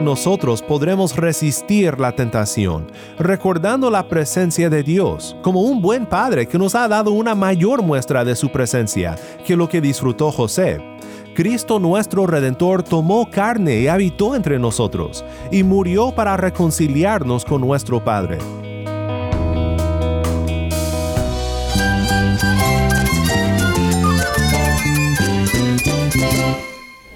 nosotros podremos resistir la tentación, recordando la presencia de Dios, como un buen padre que nos ha dado una mayor muestra de su presencia que lo que disfrutó José. Cristo nuestro Redentor tomó carne y habitó entre nosotros, y murió para reconciliarnos con nuestro Padre.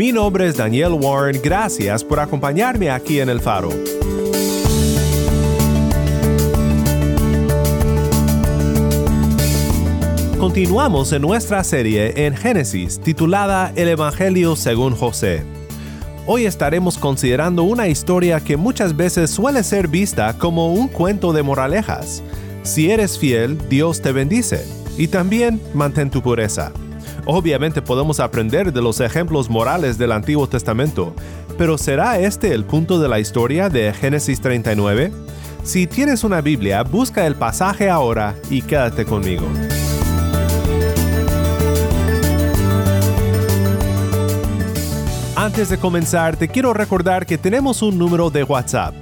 Mi nombre es Daniel Warren, gracias por acompañarme aquí en El Faro. Continuamos en nuestra serie en Génesis titulada El Evangelio según José. Hoy estaremos considerando una historia que muchas veces suele ser vista como un cuento de moralejas. Si eres fiel, Dios te bendice, y también mantén tu pureza. Obviamente podemos aprender de los ejemplos morales del Antiguo Testamento, pero ¿será este el punto de la historia de Génesis 39? Si tienes una Biblia, busca el pasaje ahora y quédate conmigo. Antes de comenzar, te quiero recordar que tenemos un número de WhatsApp.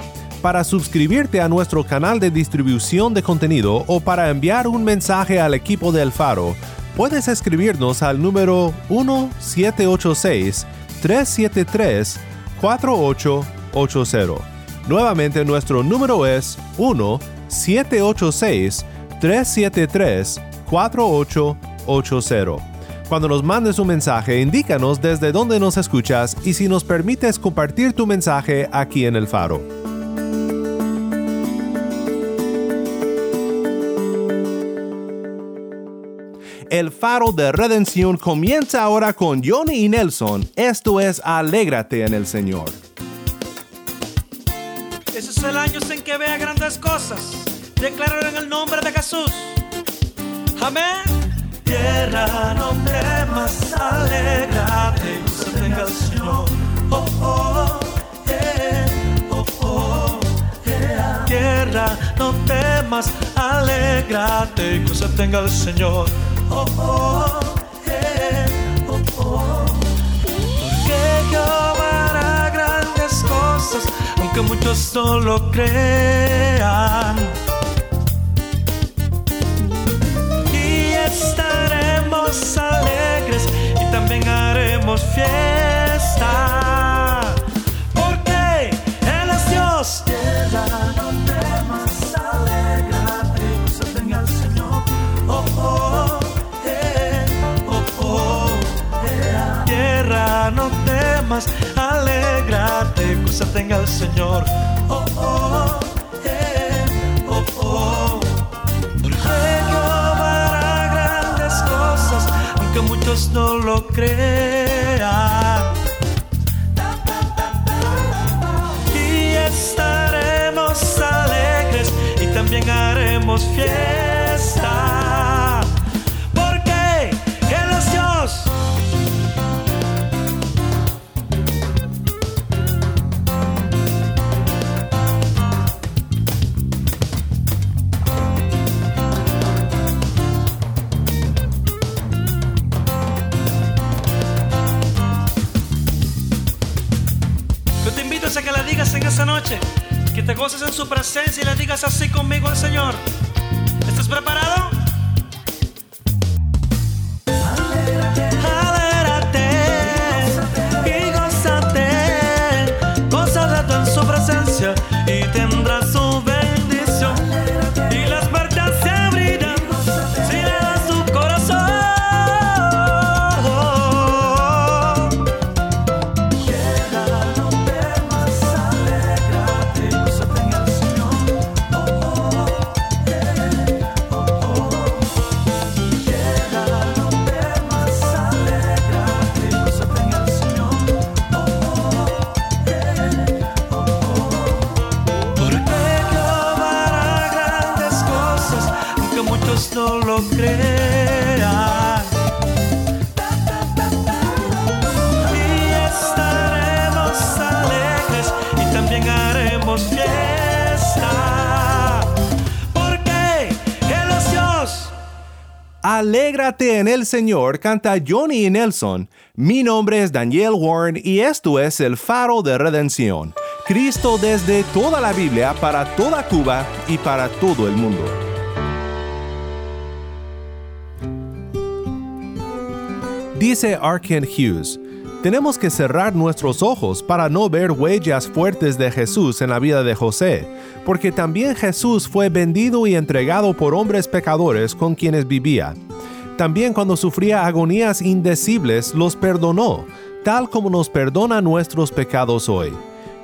Para suscribirte a nuestro canal de distribución de contenido o para enviar un mensaje al equipo de El Faro, puedes escribirnos al número 1786-373-4880. Nuevamente nuestro número es 1-786-373-4880. Cuando nos mandes un mensaje, indícanos desde dónde nos escuchas y si nos permites compartir tu mensaje aquí en el faro. El faro de redención comienza ahora con Johnny y Nelson. Esto es Alégrate en el Señor. Ese es el año en que vea grandes cosas. Declaro en el nombre de Jesús. Amén tierra no temas, alegrate, se tenga el Señor. Oh, oh, yeah, oh, oh. Tierra no temas, alegrate, que se tenga el Señor. Aunque muchos no lo crean. estaremos alegres y también haremos fiesta. Temas, alégrate, se tenga el Señor. Oh, oh, eh, oh, oh. aunque muchos no lo crean. Y estaremos alegres y también haremos fiesta. Te goces en su presencia y le digas así conmigo al Señor. Alégrate en el Señor, canta Johnny Nelson. Mi nombre es Daniel Warren y esto es el faro de redención. Cristo desde toda la Biblia para toda Cuba y para todo el mundo. Dice Arken Hughes, tenemos que cerrar nuestros ojos para no ver huellas fuertes de Jesús en la vida de José, porque también Jesús fue vendido y entregado por hombres pecadores con quienes vivía. También cuando sufría agonías indecibles los perdonó, tal como nos perdona nuestros pecados hoy.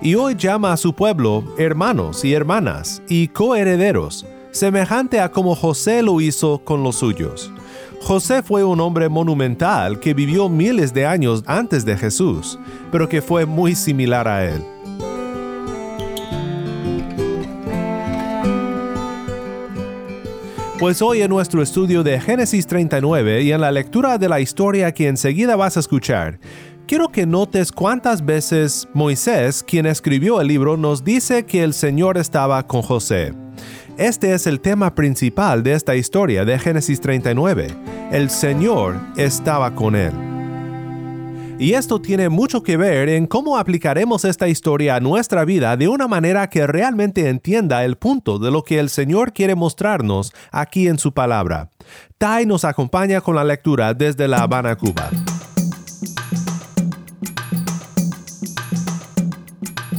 Y hoy llama a su pueblo hermanos y hermanas y coherederos, semejante a como José lo hizo con los suyos. José fue un hombre monumental que vivió miles de años antes de Jesús, pero que fue muy similar a él. Pues hoy en nuestro estudio de Génesis 39 y en la lectura de la historia que enseguida vas a escuchar, quiero que notes cuántas veces Moisés, quien escribió el libro, nos dice que el Señor estaba con José. Este es el tema principal de esta historia de Génesis 39. El Señor estaba con él. Y esto tiene mucho que ver en cómo aplicaremos esta historia a nuestra vida de una manera que realmente entienda el punto de lo que el Señor quiere mostrarnos aquí en su palabra. Tai nos acompaña con la lectura desde La Habana, Cuba.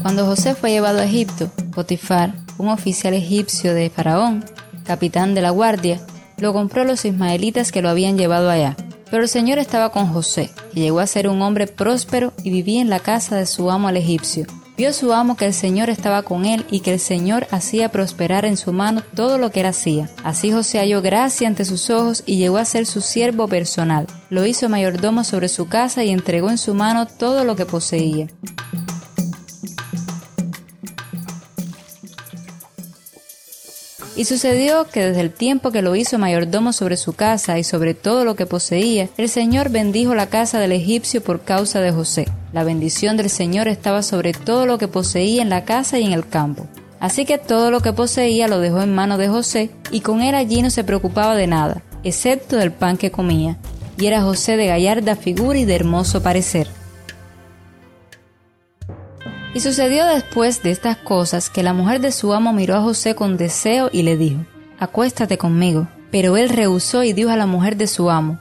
Cuando José fue llevado a Egipto, Potifar, un oficial egipcio de Faraón, capitán de la guardia, lo compró a los ismaelitas que lo habían llevado allá. Pero el Señor estaba con José, que llegó a ser un hombre próspero y vivía en la casa de su amo al egipcio. Vio su amo que el Señor estaba con él y que el Señor hacía prosperar en su mano todo lo que él hacía. Así José halló gracia ante sus ojos y llegó a ser su siervo personal. Lo hizo mayordomo sobre su casa y entregó en su mano todo lo que poseía. Y sucedió que desde el tiempo que lo hizo mayordomo sobre su casa y sobre todo lo que poseía, el Señor bendijo la casa del egipcio por causa de José. La bendición del Señor estaba sobre todo lo que poseía en la casa y en el campo. Así que todo lo que poseía lo dejó en manos de José, y con él allí no se preocupaba de nada, excepto del pan que comía. Y era José de gallarda figura y de hermoso parecer. Y sucedió después de estas cosas que la mujer de su amo miró a José con deseo y le dijo, Acuéstate conmigo. Pero él rehusó y dijo a la mujer de su amo,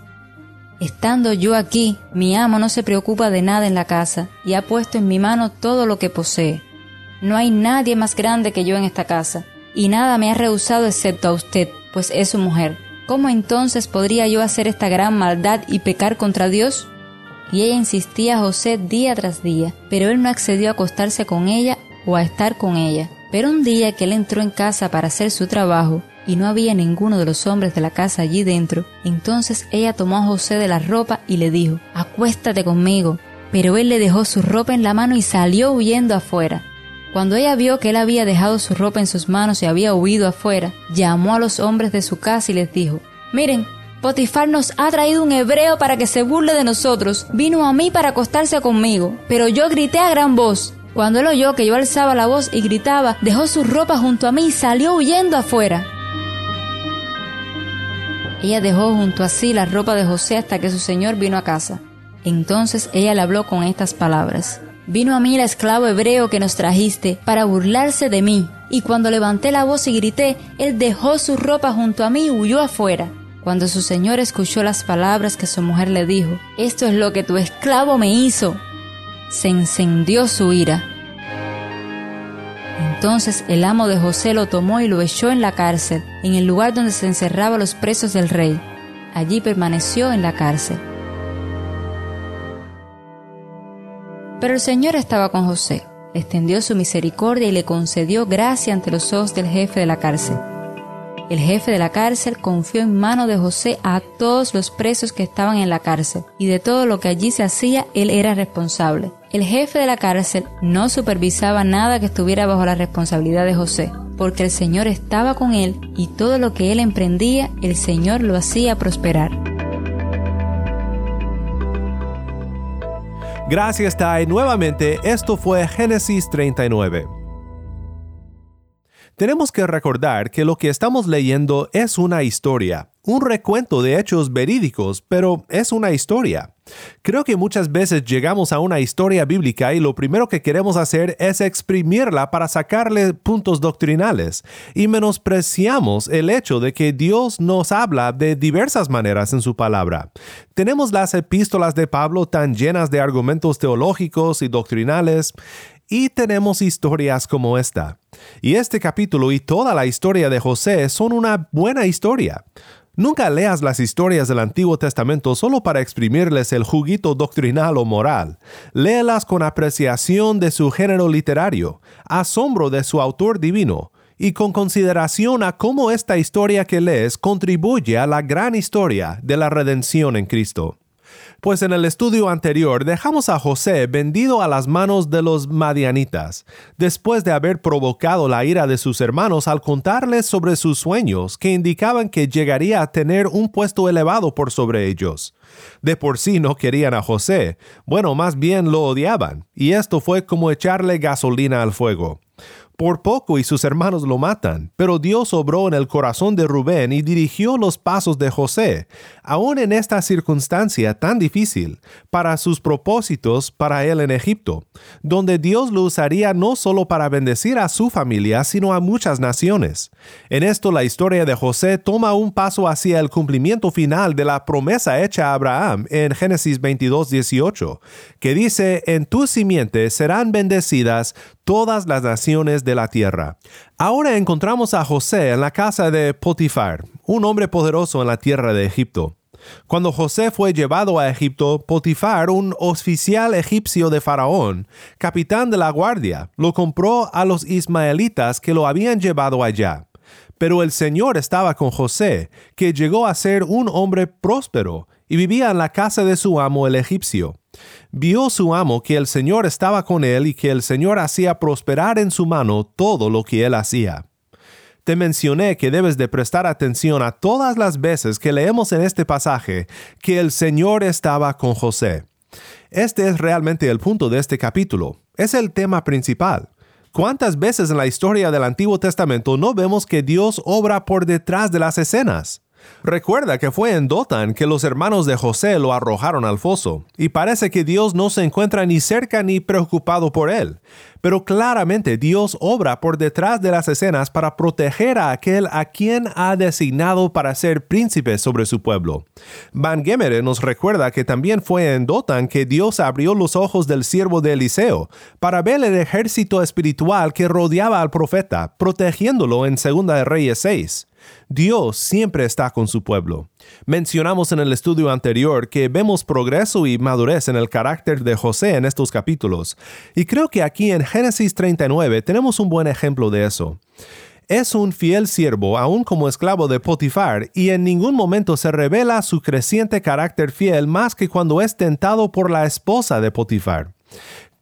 Estando yo aquí, mi amo no se preocupa de nada en la casa y ha puesto en mi mano todo lo que posee. No hay nadie más grande que yo en esta casa, y nada me ha rehusado excepto a usted, pues es su mujer. ¿Cómo entonces podría yo hacer esta gran maldad y pecar contra Dios? Y ella insistía a José día tras día, pero él no accedió a acostarse con ella o a estar con ella. Pero un día que él entró en casa para hacer su trabajo y no había ninguno de los hombres de la casa allí dentro, entonces ella tomó a José de la ropa y le dijo, acuéstate conmigo. Pero él le dejó su ropa en la mano y salió huyendo afuera. Cuando ella vio que él había dejado su ropa en sus manos y había huido afuera, llamó a los hombres de su casa y les dijo, Miren, Potifar nos ha traído un hebreo para que se burle de nosotros. Vino a mí para acostarse conmigo, pero yo grité a gran voz. Cuando él oyó que yo alzaba la voz y gritaba, dejó su ropa junto a mí y salió huyendo afuera. Ella dejó junto a sí la ropa de José hasta que su señor vino a casa. Entonces ella le habló con estas palabras. Vino a mí el esclavo hebreo que nos trajiste para burlarse de mí, y cuando levanté la voz y grité, él dejó su ropa junto a mí y huyó afuera. Cuando su señor escuchó las palabras que su mujer le dijo, esto es lo que tu esclavo me hizo, se encendió su ira. Entonces el amo de José lo tomó y lo echó en la cárcel, en el lugar donde se encerraban los presos del rey. Allí permaneció en la cárcel. Pero el Señor estaba con José, extendió su misericordia y le concedió gracia ante los ojos del jefe de la cárcel. El jefe de la cárcel confió en mano de José a todos los presos que estaban en la cárcel, y de todo lo que allí se hacía él era responsable. El jefe de la cárcel no supervisaba nada que estuviera bajo la responsabilidad de José, porque el Señor estaba con él y todo lo que él emprendía, el Señor lo hacía prosperar. Gracias, Tai. Nuevamente, esto fue Génesis 39. Tenemos que recordar que lo que estamos leyendo es una historia, un recuento de hechos verídicos, pero es una historia. Creo que muchas veces llegamos a una historia bíblica y lo primero que queremos hacer es exprimirla para sacarle puntos doctrinales y menospreciamos el hecho de que Dios nos habla de diversas maneras en su palabra. Tenemos las epístolas de Pablo tan llenas de argumentos teológicos y doctrinales y tenemos historias como esta. Y este capítulo y toda la historia de José son una buena historia. Nunca leas las historias del Antiguo Testamento solo para exprimirles el juguito doctrinal o moral. Léelas con apreciación de su género literario, asombro de su autor divino, y con consideración a cómo esta historia que lees contribuye a la gran historia de la redención en Cristo pues en el estudio anterior dejamos a José vendido a las manos de los madianitas, después de haber provocado la ira de sus hermanos al contarles sobre sus sueños que indicaban que llegaría a tener un puesto elevado por sobre ellos. De por sí no querían a José, bueno, más bien lo odiaban, y esto fue como echarle gasolina al fuego. Por poco y sus hermanos lo matan, pero Dios obró en el corazón de Rubén y dirigió los pasos de José, aun en esta circunstancia tan difícil, para sus propósitos para él en Egipto, donde Dios lo usaría no solo para bendecir a su familia, sino a muchas naciones. En esto la historia de José toma un paso hacia el cumplimiento final de la promesa hecha a Abraham en Génesis 22, 18, que dice, en tu simiente serán bendecidas todas las naciones de la tierra. Ahora encontramos a José en la casa de Potifar, un hombre poderoso en la tierra de Egipto. Cuando José fue llevado a Egipto, Potifar, un oficial egipcio de Faraón, capitán de la guardia, lo compró a los ismaelitas que lo habían llevado allá. Pero el Señor estaba con José, que llegó a ser un hombre próspero y vivía en la casa de su amo el egipcio. Vio su amo que el Señor estaba con él y que el Señor hacía prosperar en su mano todo lo que él hacía. Te mencioné que debes de prestar atención a todas las veces que leemos en este pasaje que el Señor estaba con José. Este es realmente el punto de este capítulo. Es el tema principal. ¿Cuántas veces en la historia del Antiguo Testamento no vemos que Dios obra por detrás de las escenas? Recuerda que fue en Dotan que los hermanos de José lo arrojaron al foso, y parece que Dios no se encuentra ni cerca ni preocupado por él. Pero claramente Dios obra por detrás de las escenas para proteger a aquel a quien ha designado para ser príncipe sobre su pueblo. Van Gemere nos recuerda que también fue en Dotan que Dios abrió los ojos del siervo de Eliseo para ver el ejército espiritual que rodeaba al profeta, protegiéndolo en 2 de Reyes 6. Dios siempre está con su pueblo. Mencionamos en el estudio anterior que vemos progreso y madurez en el carácter de José en estos capítulos, y creo que aquí en Génesis 39 tenemos un buen ejemplo de eso. Es un fiel siervo aún como esclavo de Potifar y en ningún momento se revela su creciente carácter fiel más que cuando es tentado por la esposa de Potifar.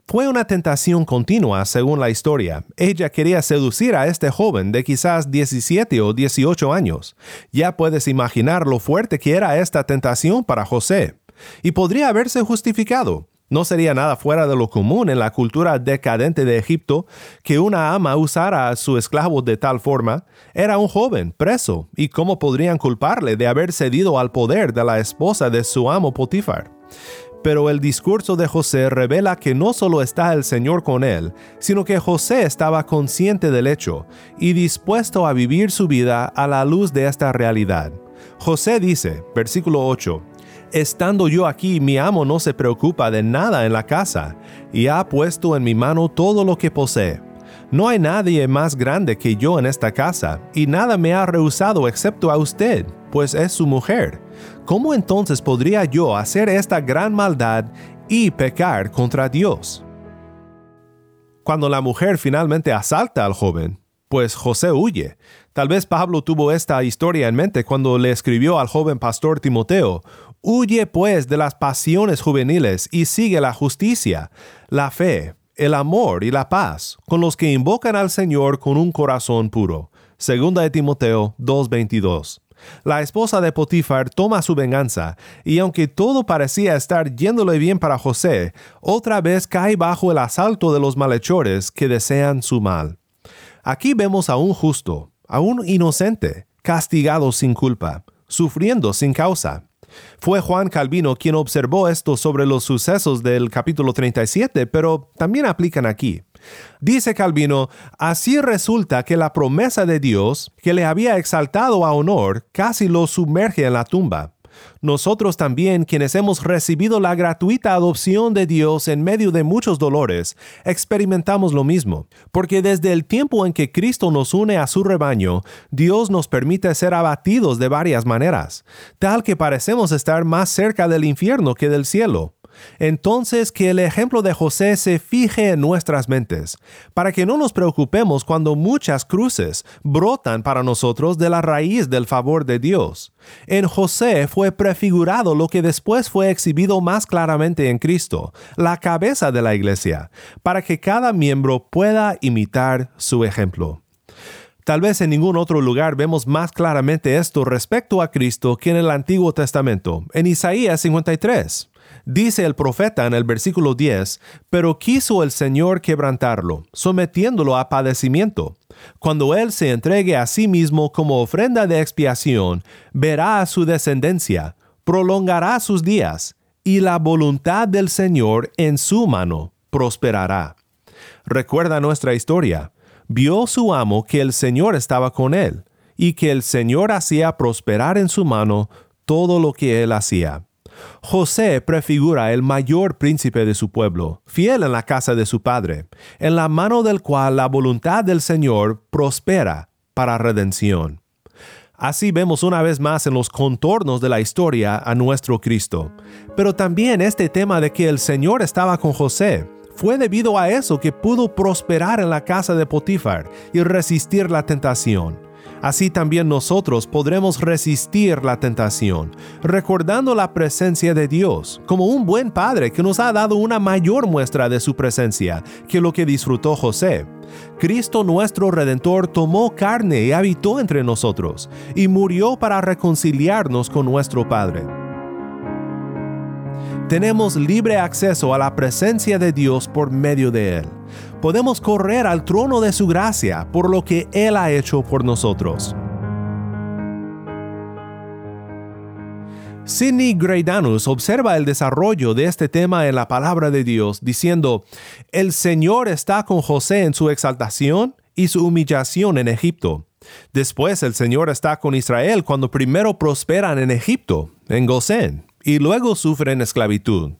Fue una tentación continua, según la historia. Ella quería seducir a este joven de quizás 17 o 18 años. Ya puedes imaginar lo fuerte que era esta tentación para José. Y podría haberse justificado. No sería nada fuera de lo común en la cultura decadente de Egipto que una ama usara a su esclavo de tal forma. Era un joven, preso, y cómo podrían culparle de haber cedido al poder de la esposa de su amo Potifar. Pero el discurso de José revela que no solo está el Señor con él, sino que José estaba consciente del hecho y dispuesto a vivir su vida a la luz de esta realidad. José dice, versículo 8, Estando yo aquí, mi amo no se preocupa de nada en la casa, y ha puesto en mi mano todo lo que posee. No hay nadie más grande que yo en esta casa, y nada me ha rehusado excepto a usted, pues es su mujer ¿cómo entonces podría yo hacer esta gran maldad y pecar contra Dios? Cuando la mujer finalmente asalta al joven, pues José huye. Tal vez Pablo tuvo esta historia en mente cuando le escribió al joven pastor Timoteo, Huye pues de las pasiones juveniles y sigue la justicia, la fe, el amor y la paz con los que invocan al Señor con un corazón puro. Segunda de Timoteo 2:22. La esposa de Potifar toma su venganza, y aunque todo parecía estar yéndole bien para José, otra vez cae bajo el asalto de los malhechores que desean su mal. Aquí vemos a un justo, a un inocente, castigado sin culpa, sufriendo sin causa. Fue Juan Calvino quien observó esto sobre los sucesos del capítulo 37, pero también aplican aquí. Dice Calvino, así resulta que la promesa de Dios, que le había exaltado a honor, casi lo sumerge en la tumba. Nosotros también, quienes hemos recibido la gratuita adopción de Dios en medio de muchos dolores, experimentamos lo mismo, porque desde el tiempo en que Cristo nos une a su rebaño, Dios nos permite ser abatidos de varias maneras, tal que parecemos estar más cerca del infierno que del cielo. Entonces que el ejemplo de José se fije en nuestras mentes, para que no nos preocupemos cuando muchas cruces brotan para nosotros de la raíz del favor de Dios. En José fue prefigurado lo que después fue exhibido más claramente en Cristo, la cabeza de la iglesia, para que cada miembro pueda imitar su ejemplo. Tal vez en ningún otro lugar vemos más claramente esto respecto a Cristo que en el Antiguo Testamento, en Isaías 53. Dice el profeta en el versículo 10, pero quiso el Señor quebrantarlo, sometiéndolo a padecimiento. Cuando Él se entregue a sí mismo como ofrenda de expiación, verá a su descendencia, prolongará sus días, y la voluntad del Señor en su mano prosperará. Recuerda nuestra historia. Vio su amo que el Señor estaba con él, y que el Señor hacía prosperar en su mano todo lo que él hacía. José prefigura el mayor príncipe de su pueblo, fiel en la casa de su padre, en la mano del cual la voluntad del Señor prospera para redención. Así vemos una vez más en los contornos de la historia a nuestro Cristo. Pero también este tema de que el Señor estaba con José fue debido a eso que pudo prosperar en la casa de Potifar y resistir la tentación así también nosotros podremos resistir la tentación, recordando la presencia de Dios como un buen Padre que nos ha dado una mayor muestra de su presencia que lo que disfrutó José. Cristo nuestro Redentor tomó carne y habitó entre nosotros, y murió para reconciliarnos con nuestro Padre tenemos libre acceso a la presencia de Dios por medio de Él. Podemos correr al trono de su gracia por lo que Él ha hecho por nosotros. Sidney Greidanus observa el desarrollo de este tema en la palabra de Dios, diciendo, El Señor está con José en su exaltación y su humillación en Egipto. Después el Señor está con Israel cuando primero prosperan en Egipto, en Gosén y luego sufren esclavitud.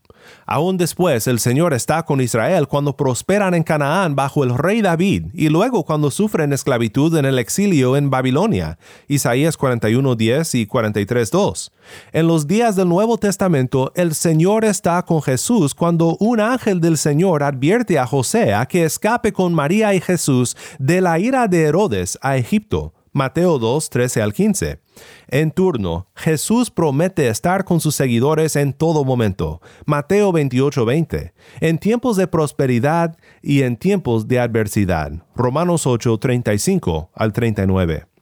Aún después el Señor está con Israel cuando prosperan en Canaán bajo el rey David y luego cuando sufren esclavitud en el exilio en Babilonia. Isaías 41.10 y 43.2. En los días del Nuevo Testamento el Señor está con Jesús cuando un ángel del Señor advierte a José a que escape con María y Jesús de la ira de Herodes a Egipto. Mateo 2, 13 al 15. En turno, Jesús promete estar con sus seguidores en todo momento. Mateo 28, 20. En tiempos de prosperidad y en tiempos de adversidad. Romanos 8, 35 al 39.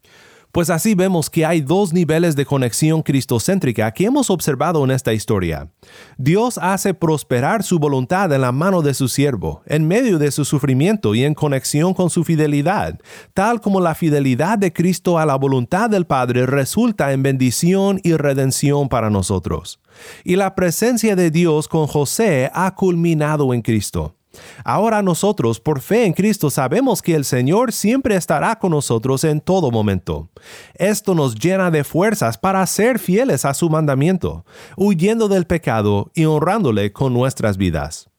Pues así vemos que hay dos niveles de conexión cristocéntrica que hemos observado en esta historia. Dios hace prosperar su voluntad en la mano de su siervo, en medio de su sufrimiento y en conexión con su fidelidad, tal como la fidelidad de Cristo a la voluntad del Padre resulta en bendición y redención para nosotros. Y la presencia de Dios con José ha culminado en Cristo. Ahora nosotros, por fe en Cristo, sabemos que el Señor siempre estará con nosotros en todo momento. Esto nos llena de fuerzas para ser fieles a su mandamiento, huyendo del pecado y honrándole con nuestras vidas.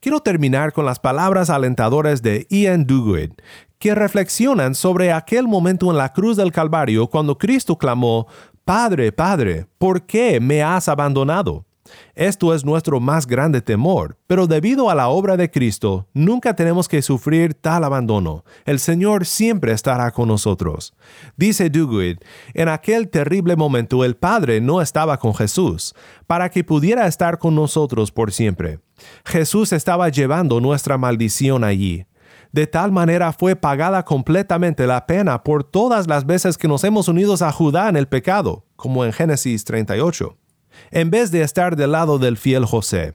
Quiero terminar con las palabras alentadoras de Ian Duguid, que reflexionan sobre aquel momento en la cruz del Calvario cuando Cristo clamó, Padre, Padre, ¿por qué me has abandonado? Esto es nuestro más grande temor, pero debido a la obra de Cristo, nunca tenemos que sufrir tal abandono. El Señor siempre estará con nosotros. Dice Duguid, en aquel terrible momento el Padre no estaba con Jesús, para que pudiera estar con nosotros por siempre. Jesús estaba llevando nuestra maldición allí. De tal manera fue pagada completamente la pena por todas las veces que nos hemos unido a Judá en el pecado, como en Génesis 38 en vez de estar del lado del fiel José.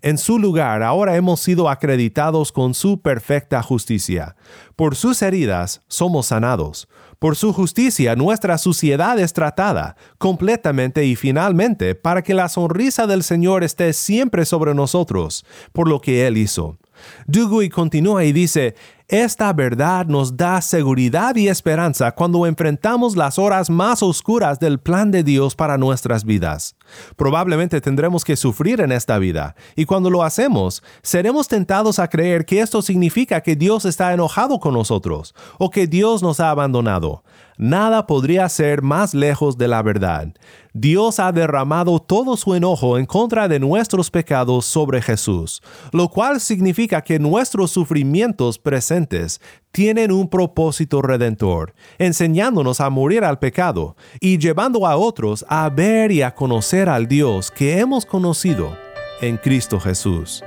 En su lugar ahora hemos sido acreditados con su perfecta justicia. Por sus heridas somos sanados. Por su justicia nuestra suciedad es tratada completamente y finalmente para que la sonrisa del Señor esté siempre sobre nosotros, por lo que Él hizo. Dugui continúa y dice, esta verdad nos da seguridad y esperanza cuando enfrentamos las horas más oscuras del plan de Dios para nuestras vidas. Probablemente tendremos que sufrir en esta vida, y cuando lo hacemos, seremos tentados a creer que esto significa que Dios está enojado con nosotros o que Dios nos ha abandonado. Nada podría ser más lejos de la verdad. Dios ha derramado todo su enojo en contra de nuestros pecados sobre Jesús, lo cual significa que nuestros sufrimientos presentes tienen un propósito redentor, enseñándonos a morir al pecado y llevando a otros a ver y a conocer al Dios que hemos conocido en Cristo Jesús.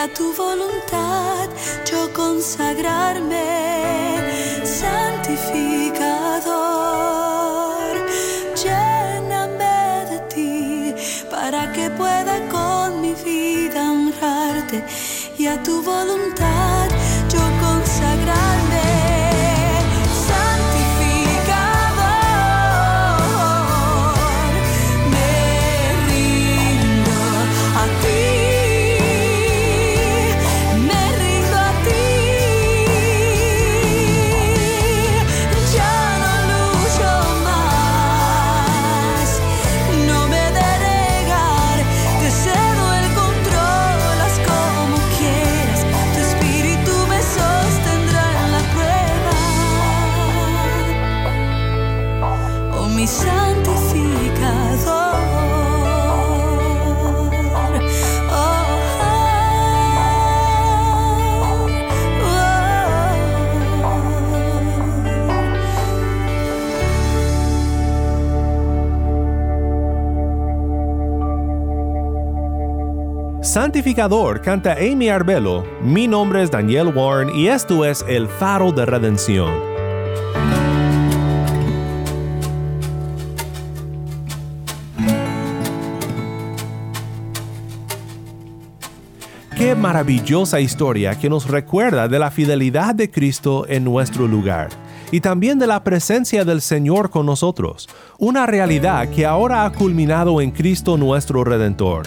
A tu voluntad yo consagrarme, santificador. Lléname de ti para que pueda con mi vida honrarte y a tu voluntad Canta Amy Arbelo, mi nombre es Daniel Warren y esto es El Faro de Redención. Qué maravillosa historia que nos recuerda de la fidelidad de Cristo en nuestro lugar y también de la presencia del Señor con nosotros, una realidad que ahora ha culminado en Cristo nuestro Redentor.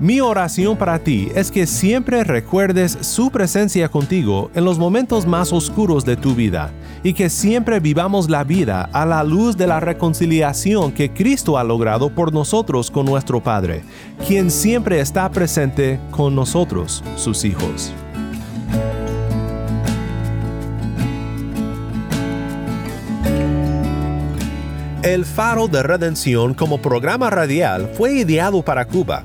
Mi oración para ti es que siempre recuerdes su presencia contigo en los momentos más oscuros de tu vida y que siempre vivamos la vida a la luz de la reconciliación que Cristo ha logrado por nosotros con nuestro Padre, quien siempre está presente con nosotros, sus hijos. El Faro de Redención como programa radial fue ideado para Cuba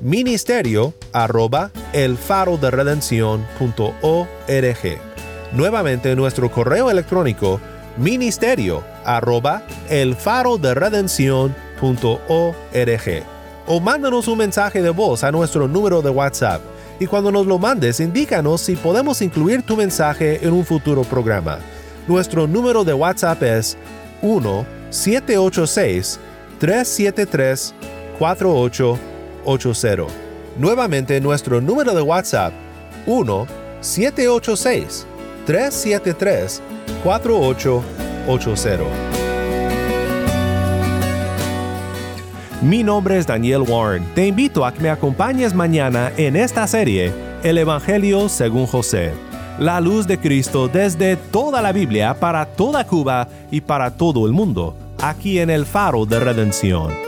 ministerio arroba elfaroderedención.org. Nuevamente nuestro correo electrónico ministerio arroba elfaroderedención.org. O mándanos un mensaje de voz a nuestro número de WhatsApp y cuando nos lo mandes indícanos si podemos incluir tu mensaje en un futuro programa. Nuestro número de WhatsApp es 1 786 373-4880. Nuevamente nuestro número de WhatsApp 1-786-373-4880. Mi nombre es Daniel Warren. Te invito a que me acompañes mañana en esta serie, El Evangelio según José. La luz de Cristo desde toda la Biblia para toda Cuba y para todo el mundo aquí en el faro de redención.